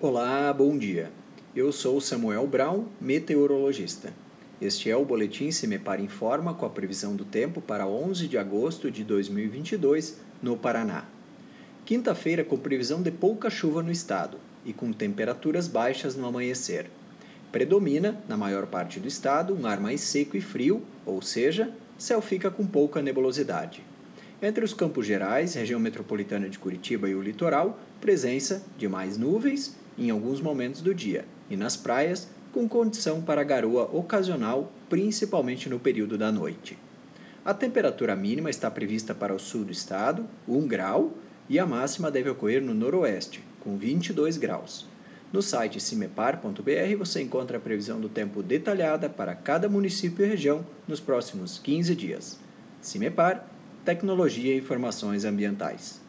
Olá, bom dia. Eu sou Samuel Brown, meteorologista. Este é o boletim Semepar Informa com a previsão do tempo para 11 de agosto de 2022 no Paraná. Quinta-feira com previsão de pouca chuva no estado e com temperaturas baixas no amanhecer. Predomina, na maior parte do estado, um ar mais seco e frio, ou seja, céu fica com pouca nebulosidade. Entre os campos gerais, região metropolitana de Curitiba e o litoral, presença de mais nuvens em alguns momentos do dia, e nas praias, com condição para garoa ocasional, principalmente no período da noite. A temperatura mínima está prevista para o sul do estado, 1 grau, e a máxima deve ocorrer no noroeste, com 22 graus. No site cimepar.br você encontra a previsão do tempo detalhada para cada município e região nos próximos 15 dias. Cimepar, Tecnologia e Informações Ambientais.